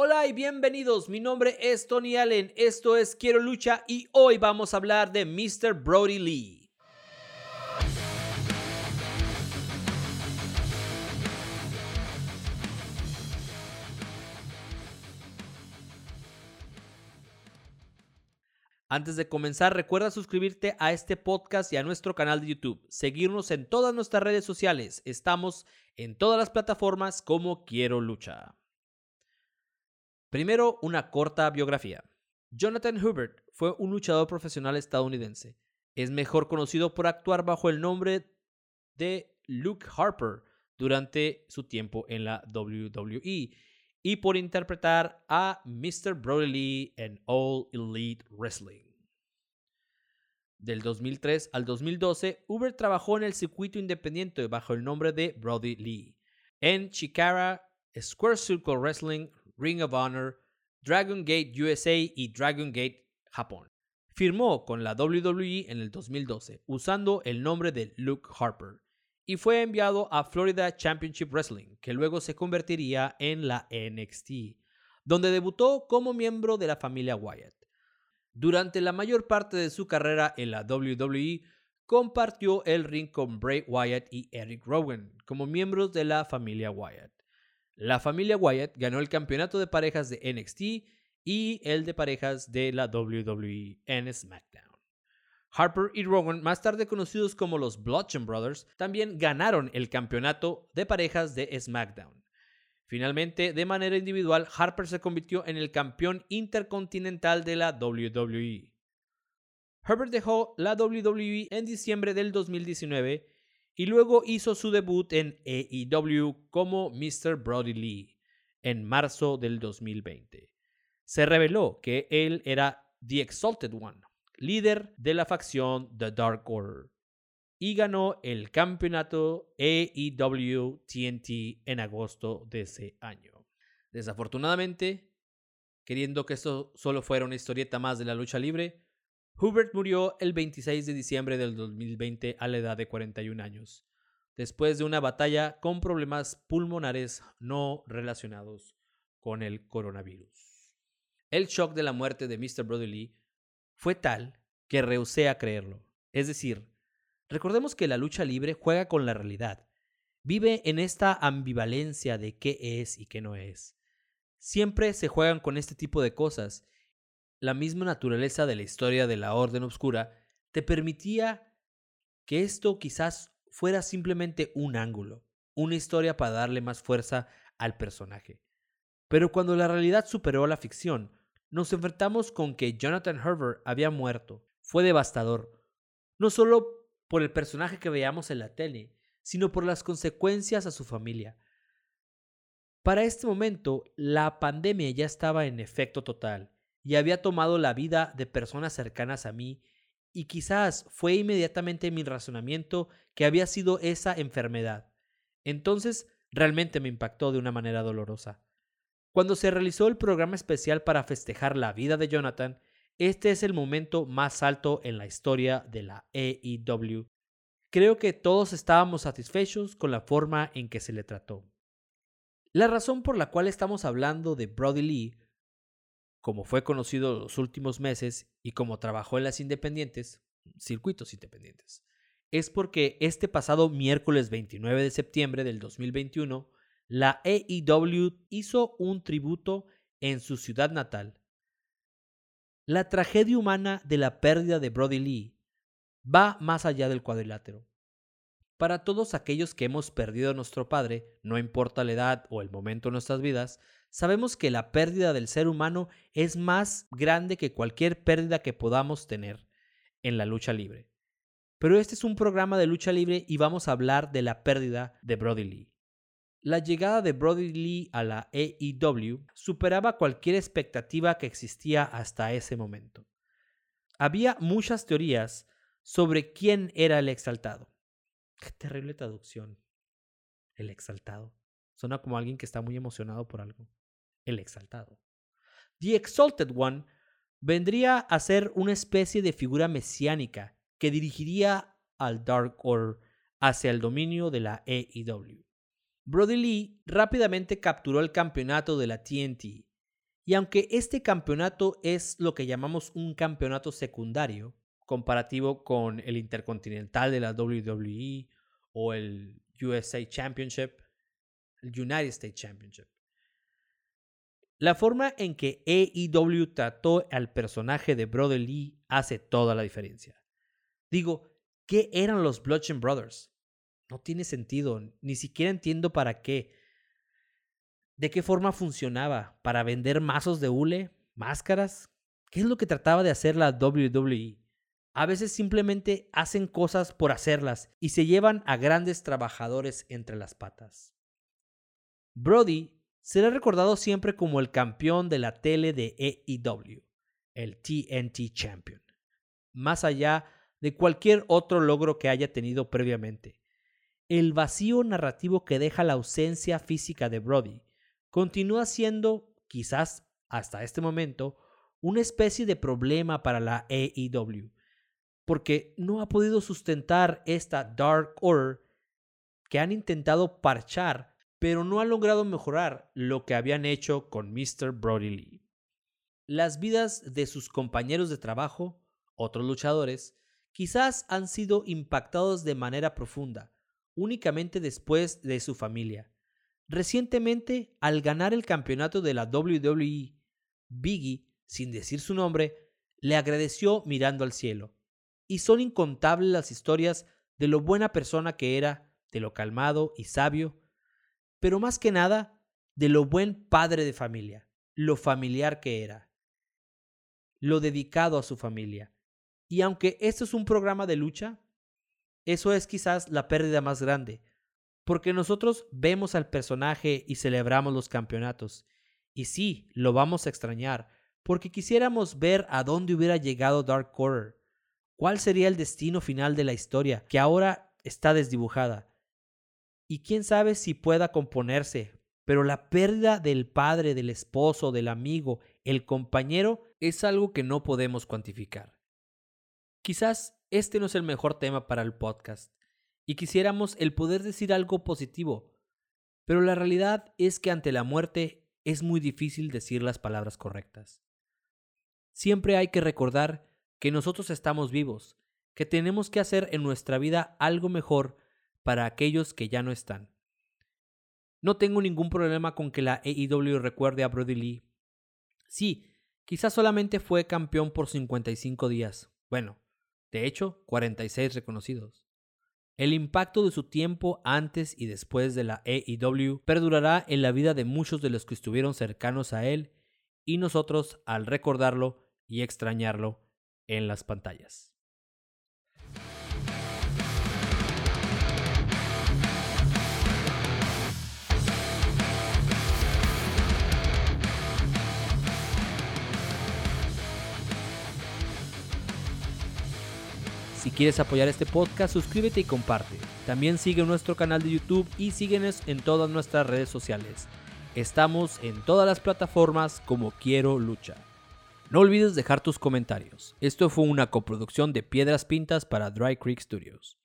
Hola y bienvenidos, mi nombre es Tony Allen, esto es Quiero Lucha y hoy vamos a hablar de Mr. Brody Lee. Antes de comenzar, recuerda suscribirte a este podcast y a nuestro canal de YouTube. Seguirnos en todas nuestras redes sociales. Estamos en todas las plataformas como Quiero Lucha. Primero, una corta biografía. Jonathan Hubert fue un luchador profesional estadounidense. Es mejor conocido por actuar bajo el nombre de Luke Harper durante su tiempo en la WWE y por interpretar a Mr. Brody Lee en All Elite Wrestling. Del 2003 al 2012, Hubert trabajó en el circuito independiente bajo el nombre de Brody Lee, en Chikara, Square Circle Wrestling, Ring of Honor, Dragon Gate USA y Dragon Gate Japón. Firmó con la WWE en el 2012 usando el nombre de Luke Harper y fue enviado a Florida Championship Wrestling, que luego se convertiría en la NXT, donde debutó como miembro de la familia Wyatt. Durante la mayor parte de su carrera en la WWE, compartió el ring con Bray Wyatt y Eric Rowan como miembros de la familia Wyatt. La familia Wyatt ganó el campeonato de parejas de NXT y el de parejas de la WWE en SmackDown. Harper y Rowan, más tarde conocidos como los Bludgeon Brothers, también ganaron el campeonato de parejas de SmackDown. Finalmente, de manera individual, Harper se convirtió en el campeón intercontinental de la WWE. Herbert dejó la WWE en diciembre del 2019 y luego hizo su debut en AEW como Mr. Brody Lee en marzo del 2020. Se reveló que él era The Exalted One, líder de la facción The Dark Order, y ganó el campeonato AEW TNT en agosto de ese año. Desafortunadamente, queriendo que esto solo fuera una historieta más de la lucha libre, Hubert murió el 26 de diciembre del 2020 a la edad de 41 años, después de una batalla con problemas pulmonares no relacionados con el coronavirus. El shock de la muerte de Mr. Brody Lee fue tal que rehusé a creerlo. Es decir, recordemos que la lucha libre juega con la realidad, vive en esta ambivalencia de qué es y qué no es. Siempre se juegan con este tipo de cosas la misma naturaleza de la historia de la Orden Obscura te permitía que esto quizás fuera simplemente un ángulo, una historia para darle más fuerza al personaje. Pero cuando la realidad superó a la ficción, nos enfrentamos con que Jonathan Herbert había muerto. Fue devastador, no solo por el personaje que veíamos en la tele, sino por las consecuencias a su familia. Para este momento, la pandemia ya estaba en efecto total y había tomado la vida de personas cercanas a mí y quizás fue inmediatamente mi razonamiento que había sido esa enfermedad. Entonces realmente me impactó de una manera dolorosa. Cuando se realizó el programa especial para festejar la vida de Jonathan, este es el momento más alto en la historia de la AEW. Creo que todos estábamos satisfechos con la forma en que se le trató. La razón por la cual estamos hablando de Brody Lee como fue conocido los últimos meses y como trabajó en las independientes, circuitos independientes, es porque este pasado miércoles 29 de septiembre del 2021, la AEW hizo un tributo en su ciudad natal. La tragedia humana de la pérdida de Brody Lee va más allá del cuadrilátero. Para todos aquellos que hemos perdido a nuestro padre, no importa la edad o el momento de nuestras vidas, sabemos que la pérdida del ser humano es más grande que cualquier pérdida que podamos tener en la lucha libre. Pero este es un programa de lucha libre y vamos a hablar de la pérdida de Brody Lee. La llegada de Brody Lee a la AEW superaba cualquier expectativa que existía hasta ese momento. Había muchas teorías sobre quién era el exaltado. Qué terrible traducción. El exaltado. Suena como alguien que está muy emocionado por algo el exaltado. The Exalted One vendría a ser una especie de figura mesiánica que dirigiría al Dark Order hacia el dominio de la AEW. Brody Lee rápidamente capturó el campeonato de la TNT Y aunque este campeonato es lo que llamamos un campeonato secundario, comparativo con el Intercontinental de la WWE o el USA Championship, el United States Championship. La forma en que AEW trató al personaje de Brother Lee hace toda la diferencia. Digo, ¿qué eran los Bludgeon Brothers? No tiene sentido, ni siquiera entiendo para qué. ¿De qué forma funcionaba? ¿Para vender mazos de hule? ¿Máscaras? ¿Qué es lo que trataba de hacer la WWE? A veces simplemente hacen cosas por hacerlas y se llevan a grandes trabajadores entre las patas. Brody será recordado siempre como el campeón de la tele de AEW, el TNT Champion, más allá de cualquier otro logro que haya tenido previamente. El vacío narrativo que deja la ausencia física de Brody continúa siendo, quizás hasta este momento, una especie de problema para la AEW, porque no ha podido sustentar esta Dark Order que han intentado parchar, pero no han logrado mejorar lo que habían hecho con Mr. Brody Lee. Las vidas de sus compañeros de trabajo, otros luchadores, quizás han sido impactados de manera profunda, únicamente después de su familia. Recientemente, al ganar el campeonato de la WWE, Biggie, sin decir su nombre, le agradeció mirando al cielo. Y son incontables las historias de lo buena persona que era, de lo calmado y sabio, pero más que nada, de lo buen padre de familia, lo familiar que era, lo dedicado a su familia. Y aunque esto es un programa de lucha, eso es quizás la pérdida más grande, porque nosotros vemos al personaje y celebramos los campeonatos. Y sí, lo vamos a extrañar, porque quisiéramos ver a dónde hubiera llegado Dark Quarter. ¿Cuál sería el destino final de la historia, que ahora está desdibujada? Y quién sabe si pueda componerse, pero la pérdida del padre, del esposo, del amigo, el compañero, es algo que no podemos cuantificar. Quizás este no es el mejor tema para el podcast, y quisiéramos el poder decir algo positivo, pero la realidad es que ante la muerte es muy difícil decir las palabras correctas. Siempre hay que recordar que nosotros estamos vivos, que tenemos que hacer en nuestra vida algo mejor para aquellos que ya no están. No tengo ningún problema con que la AEW recuerde a Brody Lee. Sí, quizás solamente fue campeón por 55 días. Bueno, de hecho, 46 reconocidos. El impacto de su tiempo antes y después de la AEW perdurará en la vida de muchos de los que estuvieron cercanos a él y nosotros al recordarlo y extrañarlo en las pantallas. Quieres apoyar este podcast, suscríbete y comparte. También sigue nuestro canal de YouTube y síguenos en todas nuestras redes sociales. Estamos en todas las plataformas como Quiero Lucha. No olvides dejar tus comentarios. Esto fue una coproducción de Piedras Pintas para Dry Creek Studios.